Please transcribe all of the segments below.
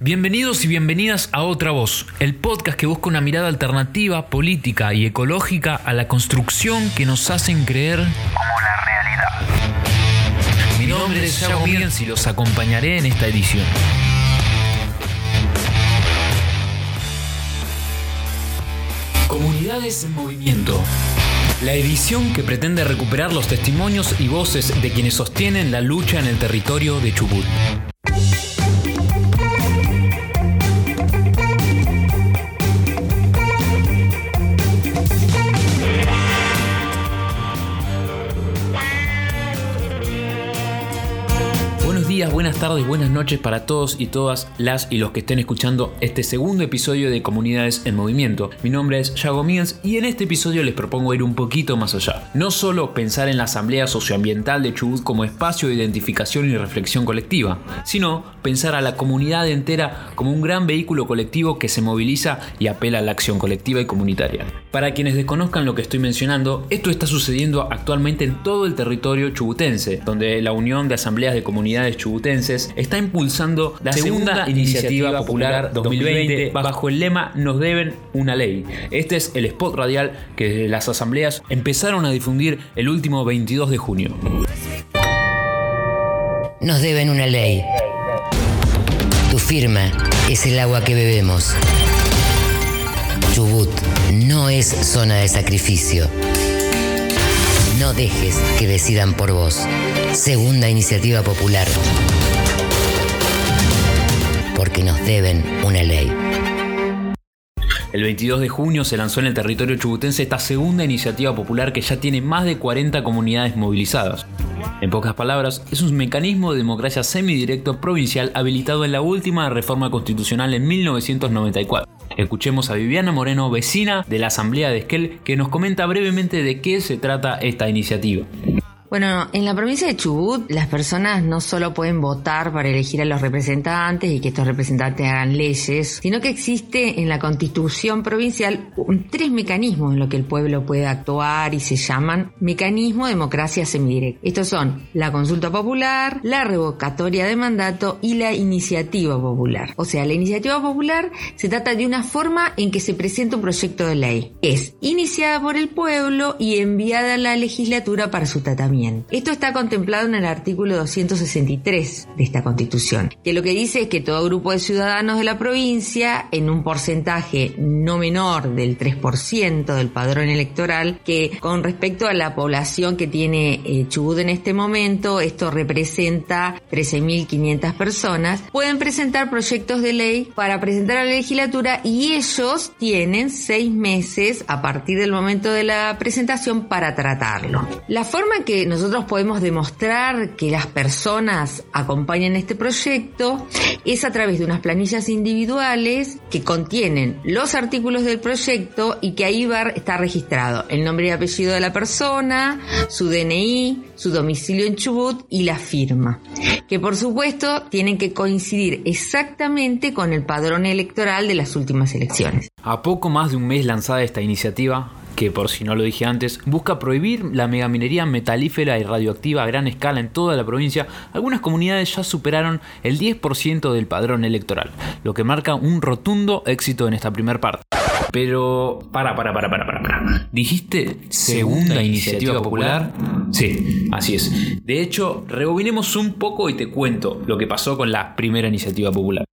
Bienvenidos y bienvenidas a Otra Voz, el podcast que busca una mirada alternativa, política y ecológica a la construcción que nos hacen creer como la realidad. Mi nombre es Yago Miguel y los acompañaré en esta edición. Comunidades en Movimiento. La edición que pretende recuperar los testimonios y voces de quienes sostienen la lucha en el territorio de Chubut. Buenas tardes, buenas noches para todos y todas las y los que estén escuchando este segundo episodio de Comunidades en Movimiento. Mi nombre es Yago Míguez y en este episodio les propongo ir un poquito más allá. No solo pensar en la Asamblea Socioambiental de Chubut como espacio de identificación y reflexión colectiva, sino pensar a la comunidad entera como un gran vehículo colectivo que se moviliza y apela a la acción colectiva y comunitaria. Para quienes desconozcan lo que estoy mencionando, esto está sucediendo actualmente en todo el territorio chubutense, donde la Unión de Asambleas de Comunidades Chubut está impulsando la segunda, iniciativa popular 2020 bajo el lema Nos deben una ley. Este es el spot radial que las asambleas empezaron a difundir el último 22 de junio. Nos deben una ley. Tu firma es el agua que bebemos. Chubut no es zona de sacrificio. No dejes que decidan por vos. Segunda iniciativa popular. Porque nos deben una ley. El 22 de junio se lanzó en el territorio chubutense esta segunda iniciativa popular que ya tiene más de 40 comunidades movilizadas. En pocas palabras, es un mecanismo de democracia semidirecto provincial habilitado en la última reforma constitucional en 1994. Escuchemos a Viviana Moreno, vecina de la Asamblea de Esquel, que nos comenta brevemente de qué se trata esta iniciativa. Bueno, en la provincia de Chubut las personas no solo pueden votar para elegir a los representantes y que estos representantes hagan leyes, sino que existe en la constitución provincial tres mecanismos en los que el pueblo puede actuar y se llaman mecanismo de democracia semidirecta. Estos son la consulta popular, la revocatoria de mandato y la iniciativa popular. O sea, la iniciativa popular se trata de una forma en que se presenta un proyecto de ley. Es iniciada por el pueblo y enviada a la legislatura para su tratamiento. Esto está contemplado en el artículo 263 de esta constitución, que lo que dice es que todo grupo de ciudadanos de la provincia, en un porcentaje no menor del 3% del padrón electoral, que con respecto a la población que tiene eh, Chubut en este momento, esto representa 13.500 personas, pueden presentar proyectos de ley para presentar a la legislatura y ellos tienen seis meses a partir del momento de la presentación para tratarlo. La forma que nosotros podemos demostrar que las personas acompañan este proyecto es a través de unas planillas individuales que contienen los artículos del proyecto y que ahí va, está registrado el nombre y apellido de la persona, su DNI, su domicilio en Chubut y la firma. Que por supuesto tienen que coincidir exactamente con el padrón electoral de las últimas elecciones. A poco más de un mes lanzada esta iniciativa, que por si no lo dije antes, busca prohibir la megaminería metalífera y radioactiva a gran escala en toda la provincia, algunas comunidades ya superaron el 10% del padrón electoral, lo que marca un rotundo éxito en esta primera parte. Pero, para, para, para, para, para, para. ¿Dijiste segunda iniciativa popular? Sí, así es. De hecho, rebobinemos un poco y te cuento lo que pasó con la primera iniciativa popular.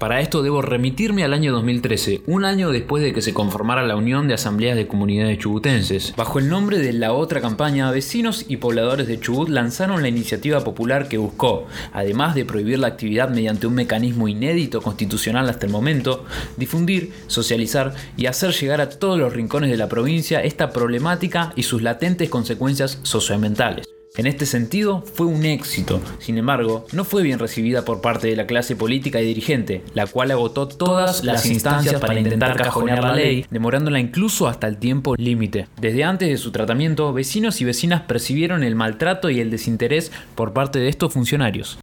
Para esto debo remitirme al año 2013, un año después de que se conformara la Unión de Asambleas de Comunidades Chubutenses. Bajo el nombre de la otra campaña, vecinos y pobladores de Chubut lanzaron la iniciativa popular que buscó, además de prohibir la actividad mediante un mecanismo inédito constitucional hasta el momento, difundir, socializar y hacer llegar a todos los rincones de la provincia esta problemática y sus latentes consecuencias socioambientales. En este sentido, fue un éxito. Sin embargo, no fue bien recibida por parte de la clase política y dirigente, la cual agotó todas las instancias para intentar cajonear la ley, demorándola incluso hasta el tiempo límite. Desde antes de su tratamiento, vecinos y vecinas percibieron el maltrato y el desinterés por parte de estos funcionarios.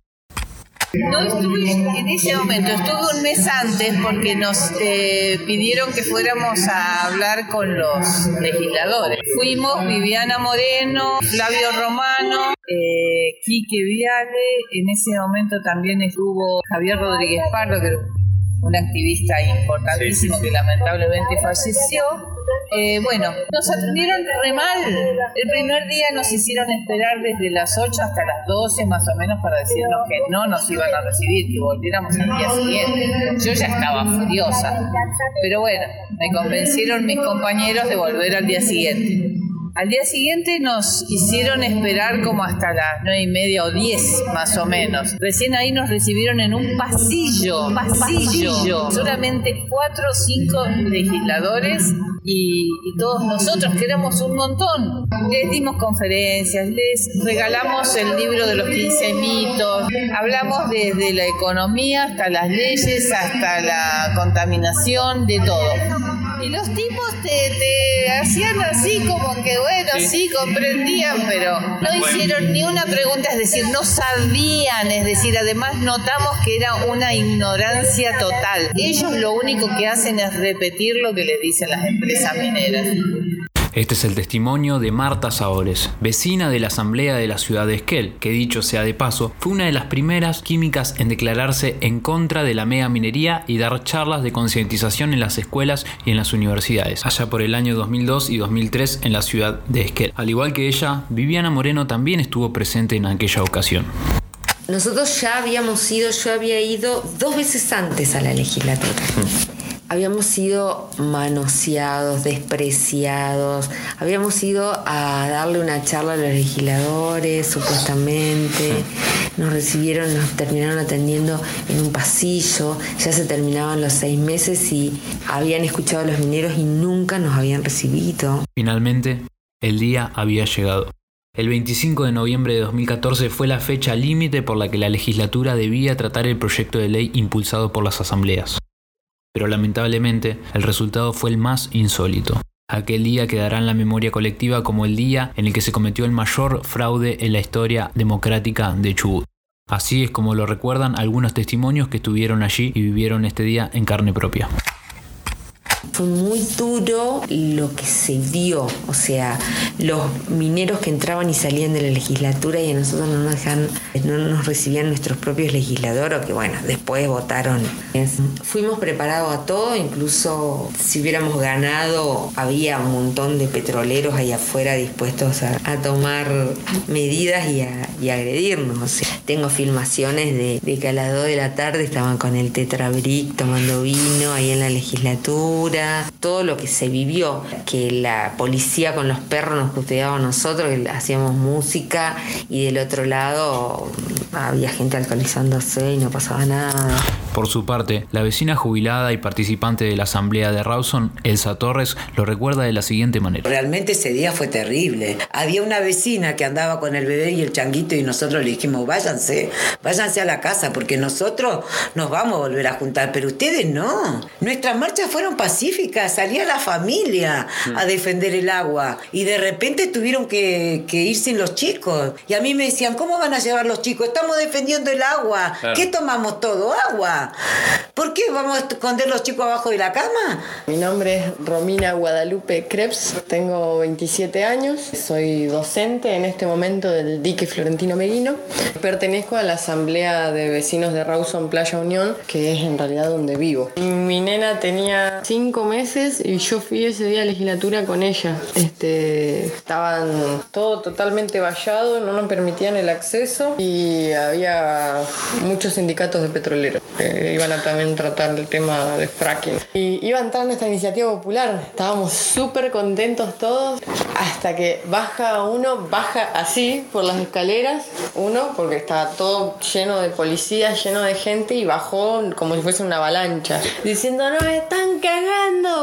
No estuve en ese momento, estuve un mes antes porque nos eh, pidieron que fuéramos a hablar con los legisladores. Fuimos Viviana Moreno, Flavio Romano, eh, Quique Viale, en ese momento también estuvo Javier Rodríguez Pardo, que un activista importantísimo que lamentablemente falleció. Eh, bueno, nos atendieron re mal. El primer día nos hicieron esperar desde las 8 hasta las 12 más o menos para decirnos que no nos iban a recibir, que volviéramos al día siguiente. Yo ya estaba furiosa. Pero bueno, me convencieron mis compañeros de volver al día siguiente. Al día siguiente nos hicieron esperar como hasta las nueve y media o diez más o menos. Recién ahí nos recibieron en un pasillo, pasillo. Solamente cuatro o cinco legisladores y, todos nosotros, que éramos un montón. Les dimos conferencias, les regalamos el libro de los 15 mitos, hablamos desde la economía hasta las leyes, hasta la contaminación, de todo. Y los tipos te, hacían así como que, bueno, sí. comprendían, pero no hicieron ni una pregunta, es decir, no sabían, es decir, además notamos que era una ignorancia total. Ellos lo único que hacen es repetir lo que les dicen las empresas mineras. Este es el testimonio de Marta Saores, vecina de la Asamblea de la ciudad de Esquel, que dicho sea de paso, fue una de las primeras químicas en declararse en contra de la mega minería y dar charlas de concientización en las escuelas y en las universidades, allá por el año 2002 y 2003 en la ciudad de Esquel. Al igual que ella, Viviana Moreno también estuvo presente en aquella ocasión. Nosotros ya habíamos ido, yo había ido dos veces antes a la legislatura habíamos sido manoseados, despreciados, habíamos ido a darle una charla a los legisladores, supuestamente, nos recibieron, nos terminaron atendiendo en un pasillo, ya se terminaban los seis meses y habían escuchado a los mineros y nunca nos habían recibido. Finalmente, el día había llegado. El 25 de noviembre de 2014 fue la fecha límite por la que la legislatura debía tratar el proyecto de ley impulsado por las asambleas pero lamentablemente el resultado fue el más insólito. Aquel día quedará en la memoria colectiva como el día en el que se cometió el mayor fraude en la historia democrática de Chubut. Así es como lo recuerdan algunos testimonios que estuvieron allí y vivieron este día en carne propia. Fue muy duro lo que se vio, o sea, los mineros que entraban y salían de la legislatura y a nosotros no nos dejan, no nos recibían nuestros propios legisladores, que bueno, después votaron. Fuimos preparados a todo, incluso si hubiéramos ganado, había un montón de petroleros ahí afuera dispuestos a, tomar medidas y a, agredirnos. tengo filmaciones de, de que a las 2 de la tarde estaban con el tetrabric tomando vino ahí en la legislatura todo lo que se vivió, que la policía con los perros nos custodiaba a nosotros, que hacíamos música y del otro lado había gente alcoholizándose y no pasaba nada. Por su parte, la vecina jubilada y participante de la asamblea de Rawson, Elsa Torres, lo recuerda de la siguiente manera. Realmente ese día fue terrible. Había una vecina que andaba con el bebé y el changuito y nosotros le dijimos, váyanse, váyanse a la casa porque nosotros nos vamos a volver a juntar, pero ustedes no. Nuestras marchas fueron pacíficas, salía la familia a defender el agua y de repente tuvieron que, ir sin los chicos. Y a mí me decían, ¿cómo van a llevar los chicos? Estamos defendiendo el agua. ¿Qué tomamos todo? Agua. ¿Por qué vamos a esconder los chicos abajo de la cama? Mi nombre es Romina Guadalupe Krebs, tengo 27 años, soy docente en este momento del dique Florentino Meguino. Pertenezco a la Asamblea de Vecinos de Rawson Playa Unión, que es en realidad donde vivo. Mi nena tenía 5 meses y yo fui ese día a legislatura con ella. Este, estaban todo totalmente vallado, no nos permitían el acceso y había muchos sindicatos de petroleros iban a también tratar el tema de fracking. Y iba a entrar en esta iniciativa popular. Estábamos súper contentos todos hasta que baja uno, baja así por las escaleras, uno, porque estaba todo lleno de policías, lleno de gente y bajó como si fuese una avalancha, diciendo, no, están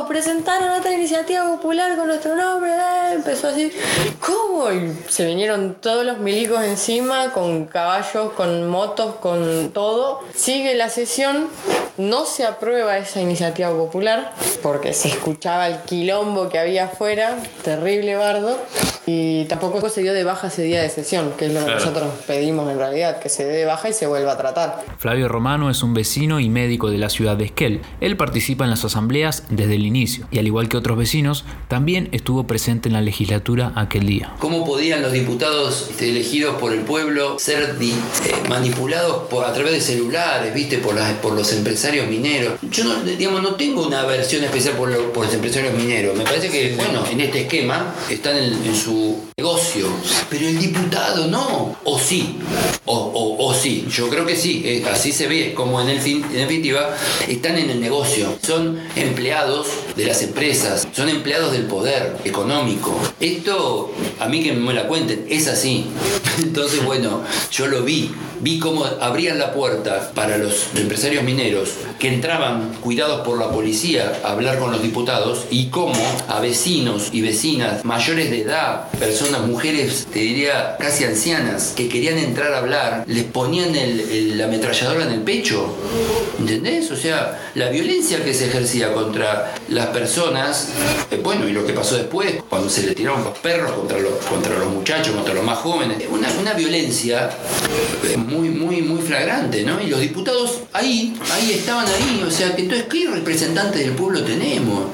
presentaron otra iniciativa popular con nuestro nombre, eh, empezó así, ¿cómo? Y se vinieron todos los milicos encima, con caballos, con motos, con todo. Sigue la sesión no se aprueba esa iniciativa popular porque se escuchaba el quilombo que había afuera, terrible bardo. Y tampoco se dio de baja ese día de sesión, que es lo que nosotros pedimos en realidad, que se dé de baja y se vuelva a tratar. Flavio Romano es un vecino y médico de la ciudad de Esquel. Él participa en las asambleas desde el inicio y al igual que otros vecinos, también estuvo presente en la legislatura aquel día. ¿Cómo podían los diputados este, elegidos por el pueblo ser eh, manipulados por, a través de celulares, viste, por, las, por los empresarios mineros? Yo no, digamos, no tengo una versión especial por, por los empresarios mineros. Me parece que, bueno, en este esquema están en, su negocio. Pero el diputado no. O sí. O, o, sí. Yo creo que sí. Eh, así se ve. Como en, el fin, en definitiva, están en el negocio. Son empleados de las empresas. Son empleados del poder económico. Esto, a mí que me la cuenten, es así. Entonces, bueno, yo lo vi. Vi cómo abrían la puerta para los empresarios mineros que entraban cuidados por la policía a hablar con los diputados y cómo a vecinos y vecinas mayores de edad, personas, mujeres, te diría casi ancianas, que querían entrar a hablar, les ponían el, la ametralladora en el pecho. ¿Entendés? O sea, la violencia que se ejercía contra las personas, eh, bueno, y lo que pasó después, cuando se le tiraron los perros contra los, contra los muchachos, contra los más jóvenes, una, una violencia eh, muy, muy, muy flagrante, ¿no? Y los diputados ahí, ahí estaban ahí, o sea, que entonces, ¿qué representantes del pueblo tenemos?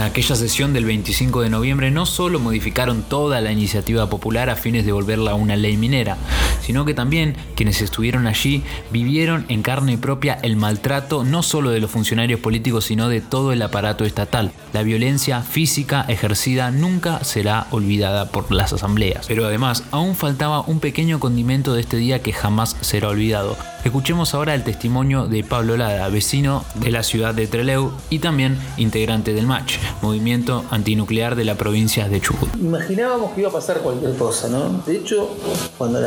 Aquella sesión del 25 de noviembre no solo modificaron toda la iniciativa popular a fines de volverla una ley minera, sino que también quienes estuvieron allí vivieron en carne propia el maltrato no solo de los funcionarios políticos, sino de todo el aparato estatal. La violencia física ejercida nunca será olvidada por las asambleas. Pero además, aún faltaba un pequeño condimento de este día que jamás será olvidado. Escuchemos ahora el testimonio de Pablo Lada, vecino de la ciudad de Trelew y también integrante del MATCH, movimiento antinuclear de la provincia de Chubut. Imaginábamos que iba a pasar cualquier cosa, ¿no? De hecho, cuando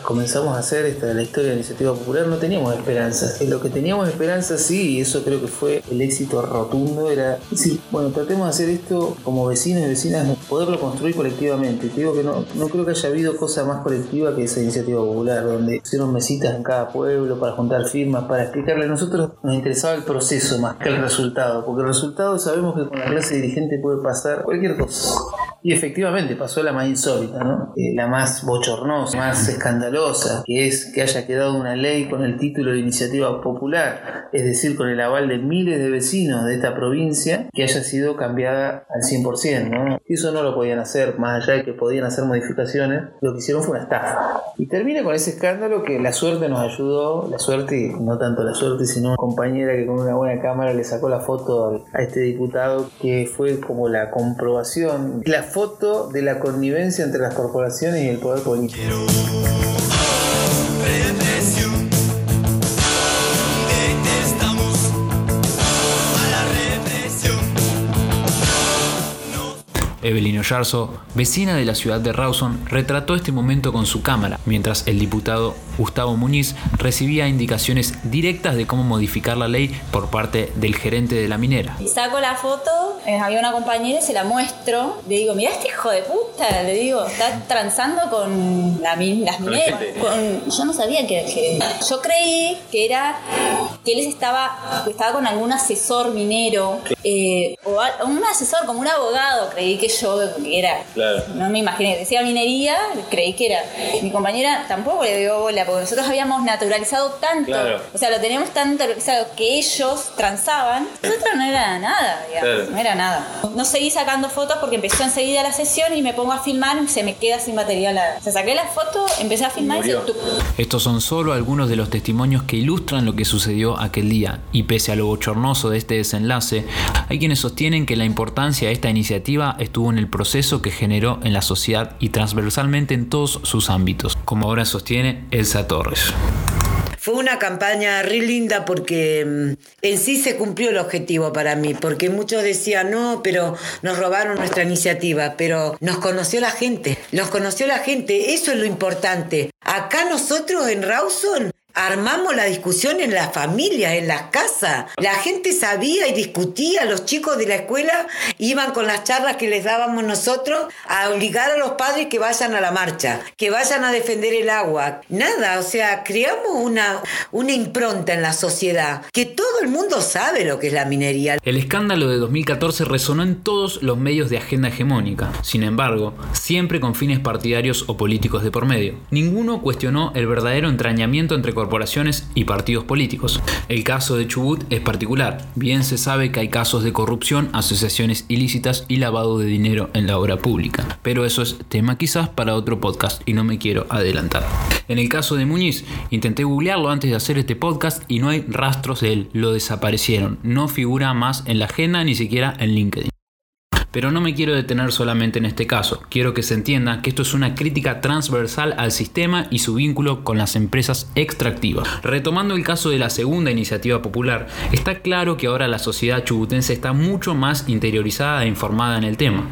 comenzamos a hacer esta, la historia de la iniciativa popular, no teníamos esperanzas. lo que teníamos esperanzas, sí, y eso creo que fue el éxito rotundo, era decir, bueno, tratemos de hacer esto como vecinos y vecinas, poderlo construir colectivamente. Te digo que no, no creo que haya habido cosa más colectiva que esa iniciativa popular, donde hicieron mesitas en cada pueblo para juntar firmas, para explicarle. A nosotros nos interesaba el proceso más que el resultado, porque el resultado sabemos que con la clase dirigente puede pasar cualquier cosa. Y efectivamente pasó la más insólita, ¿no? Eh, la más bochornosa, más escandalosa, que es que haya quedado una ley con el título de iniciativa popular, es decir, con el aval de miles de vecinos de esta provincia, que haya sido cambiada al 100%, ¿no? Eso no lo podían hacer, más allá de que podían hacer modificaciones, lo que hicieron fue una estafa. Y termina con ese escándalo que la suerte nos ayudó, la suerte, no tanto la suerte, sino una compañera que con una buena cámara le sacó la foto a este diputado que fue como la comprobación, la foto de la connivencia entre las corporaciones y el poder político. Evelyn Oyarzo, vecina de la ciudad de Rawson, retrató este momento con su cámara, mientras el diputado Gustavo Muñiz recibía indicaciones directas de cómo modificar la ley por parte del gerente de la minera. Saco la foto, eh, había una compañera y se la muestro. Le digo, mira este hijo de puta, le digo, está transando con las mineras. yo no sabía que era el gerente. Yo creí que era que él estaba, estaba con algún asesor minero eh, o un asesor como un abogado, creí que yo era. No me imaginé. Decía minería, creí que era. Mi compañera tampoco le dio bola, porque nosotros habíamos naturalizado tanto. O sea, lo teníamos tan naturalizado que ellos transaban. Nosotros no era nada, digamos. No era nada. No seguí sacando fotos porque empezó enseguida la sesión y me pongo a filmar y se me queda sin material. O sea, saqué la foto, empecé a filmar y, se Estos son solo algunos de los testimonios que ilustran lo que sucedió aquel día. Y pese a lo bochornoso de este desenlace, hay quienes sostienen que la importancia de esta iniciativa estuvo en el proceso que generó en la sociedad y transversalmente en todos sus ámbitos, como ahora sostiene Elsa Torres. Fue una campaña re linda porque mm, en sí se cumplió el objetivo para mí, porque muchos decían, no, pero nos robaron nuestra iniciativa, pero nos conoció la gente, nos conoció la gente, eso es lo importante. Acá nosotros en Rawson Armamos la discusión en las familias, en las casas. La gente sabía y discutía. Los chicos de la escuela iban con las charlas que les dábamos nosotros a obligar a los padres que vayan a la marcha, que vayan a defender el agua. Nada, o sea, creamos una, una impronta en la sociedad que todo el mundo sabe lo que es la minería. El escándalo de 2014 resonó en todos los medios de agenda hegemónica. Sin embargo, siempre con fines partidarios o políticos de por medio. Ninguno cuestionó el verdadero entrañamiento entre corporaciones y partidos políticos. El caso de Chubut es particular. Bien se sabe que hay casos de corrupción, asociaciones ilícitas y lavado de dinero en la obra pública. Pero eso es tema quizás para otro podcast y no me quiero adelantar. En el caso de Muñiz, intenté googlearlo antes de hacer este podcast y no hay rastros de él. Lo desaparecieron. No figura más en la agenda ni siquiera en LinkedIn. Pero no me quiero detener solamente en este caso, quiero que se entienda que esto es una crítica transversal al sistema y su vínculo con las empresas extractivas. Retomando el caso de la segunda iniciativa popular, está claro que ahora la sociedad chubutense está mucho más interiorizada e informada en el tema.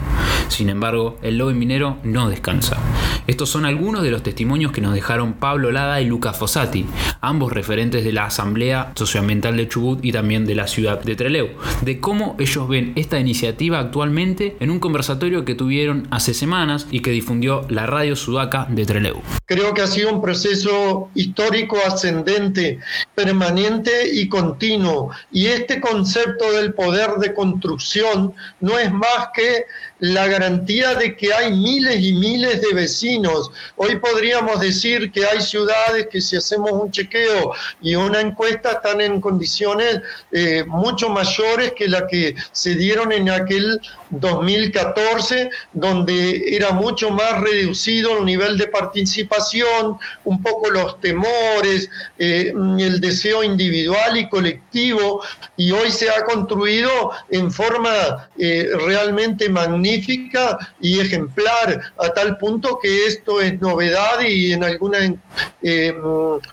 Sin embargo, el lobby minero no descansa. Estos son algunos de los testimonios que nos dejaron Pablo Lada y Luca Fossati, ambos referentes de la Asamblea Socioambiental de Chubut y también de la ciudad de Trelew, de cómo ellos ven esta iniciativa actualmente en un conversatorio que tuvieron hace semanas y que difundió la radio Sudaca de Trelew. Creo que ha sido un proceso histórico ascendente, permanente y continuo. Y este concepto del poder de construcción no es más que la garantía de que hay miles y miles de vecinos. Hoy podríamos decir que hay ciudades que si hacemos un chequeo y una encuesta están en condiciones eh, mucho mayores que la que se dieron en aquel 2014, donde era mucho más reducido el nivel de participación, un poco los temores, eh, el deseo individual y colectivo, y hoy se ha construido en forma eh, realmente magnífica y ejemplar, a tal punto que esto es novedad y en algún eh,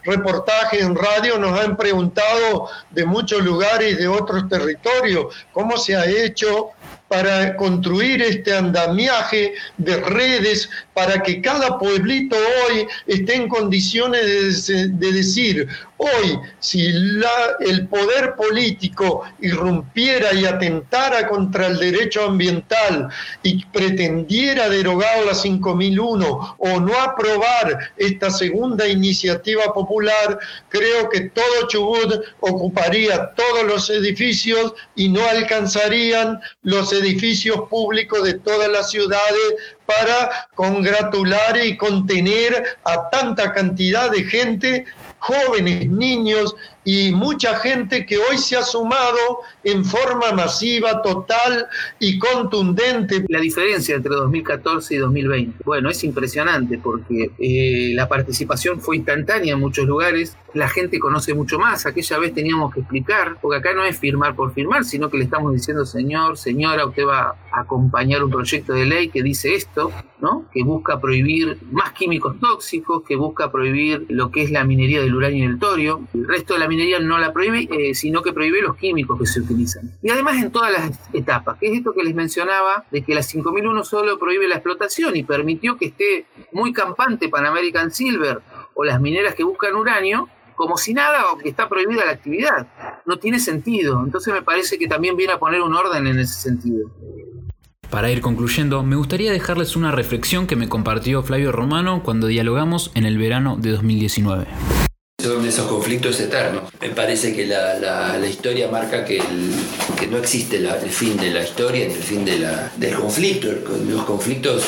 reportaje en radio nos han preguntado de muchos lugares de otros territorios cómo se ha hecho para construir este andamiaje de redes para que cada pueblito hoy esté en condiciones de, decir, hoy si el poder político irrumpiera y atentara contra el derecho ambiental y pretendiera derogar la 5001 o no aprobar esta segunda iniciativa popular, creo que todo Chubut ocuparía todos los edificios y no alcanzarían los edificios públicos de todas las ciudades para congratular y contener a tanta cantidad de gente, jóvenes, niños y mucha gente que hoy se ha sumado en forma masiva, total y contundente. La diferencia entre 2014 y 2020, bueno, es impresionante porque eh, la participación fue instantánea en muchos lugares, la gente conoce mucho más, aquella vez teníamos que explicar, porque acá no es firmar por firmar, sino que le estamos diciendo, señor, señora, usted va a acompañar un proyecto de ley que dice esto, ¿no? que busca prohibir más químicos tóxicos, que busca prohibir lo que es la minería del uranio y el torio, el resto de la minería no la prohíbe, eh, sino que prohíbe los químicos que se utilizan. Y además en todas las etapas, que es esto que les mencionaba, de que la 5001 solo prohíbe la explotación y permitió que esté muy campante Pan American Silver o las mineras que buscan uranio, como si nada, o que está prohibida la actividad. No tiene sentido. Entonces me parece que también viene a poner un orden en ese sentido. Para ir concluyendo, me gustaría dejarles una reflexión que me compartió Flavio Romano cuando dialogamos en el verano de 2019 son esos conflictos eternos. Me parece que la, historia marca que, que no existe el fin de la historia el fin de la, del conflicto. Los conflictos,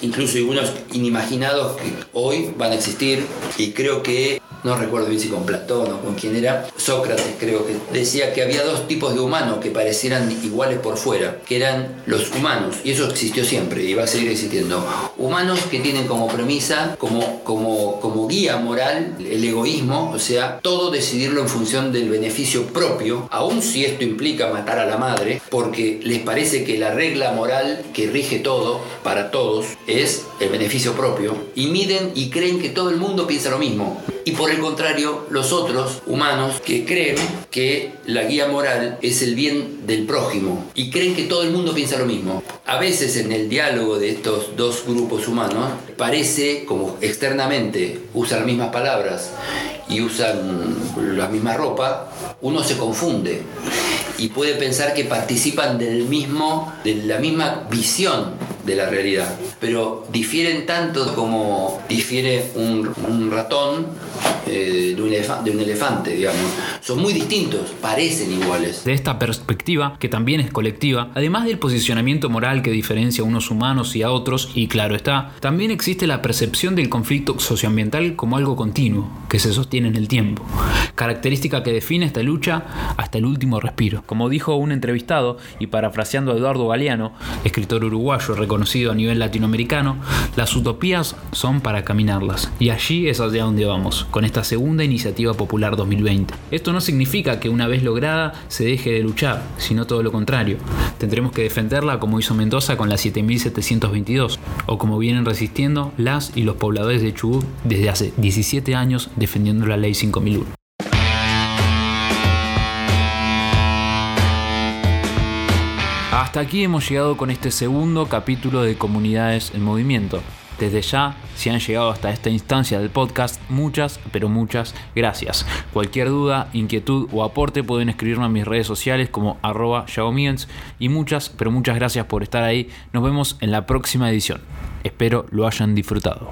incluso algunos inimaginados, que hoy van a existir y creo que no recuerdo bien si con Platón o con quién era, Sócrates creo que decía que había dos tipos de humanos que parecieran iguales por fuera, que eran los humanos, y eso existió siempre y va a seguir existiendo. Humanos que tienen como premisa, como, como, como guía moral, el egoísmo, o sea, todo decidirlo en función del beneficio propio, aun si esto implica matar a la madre, porque les parece que la regla moral que rige todo, para todos, es el beneficio propio, y miden y creen que todo el mundo piensa lo mismo. Y por contrario, los otros humanos que creen que la guía moral es el bien del prójimo y creen que todo el mundo piensa lo mismo. A veces en el diálogo de estos dos grupos humanos parece como externamente usan las mismas palabras y usan la misma ropa, uno se confunde y puede pensar que participan del mismo, de la misma visión de la realidad, pero difieren tanto como difiere un, ratón eh, de, un de, un elefante, digamos. Son muy distintos, parecen iguales. De esta perspectiva, que también es colectiva, además del posicionamiento moral que diferencia a unos humanos y a otros, y claro está, también existe la percepción del conflicto socioambiental como algo continuo, que se sostiene en el tiempo, característica que define esta lucha hasta el último respiro. Como dijo un entrevistado, y parafraseando a Eduardo Galeano, escritor uruguayo reconocido a nivel latinoamericano, las utopías son para caminarlas. Y allí es hacia donde vamos, con esta segunda iniciativa popular 2020. Esto no significa que una vez lograda se deje de luchar, sino todo lo contrario. Tendremos que defenderla como hizo Mendoza con la 7722, o como vienen resistiendo las y los pobladores de Chubut desde hace 17 años defendiendo la ley 5001. Hasta aquí hemos llegado con este segundo capítulo de Comunidades en Movimiento. Desde ya, si han llegado hasta esta instancia del podcast, muchas, pero muchas gracias. Cualquier duda, inquietud o aporte pueden escribirme a mis redes sociales como arroba y muchas, pero muchas gracias por estar ahí. Nos vemos en la próxima edición. Espero lo hayan disfrutado.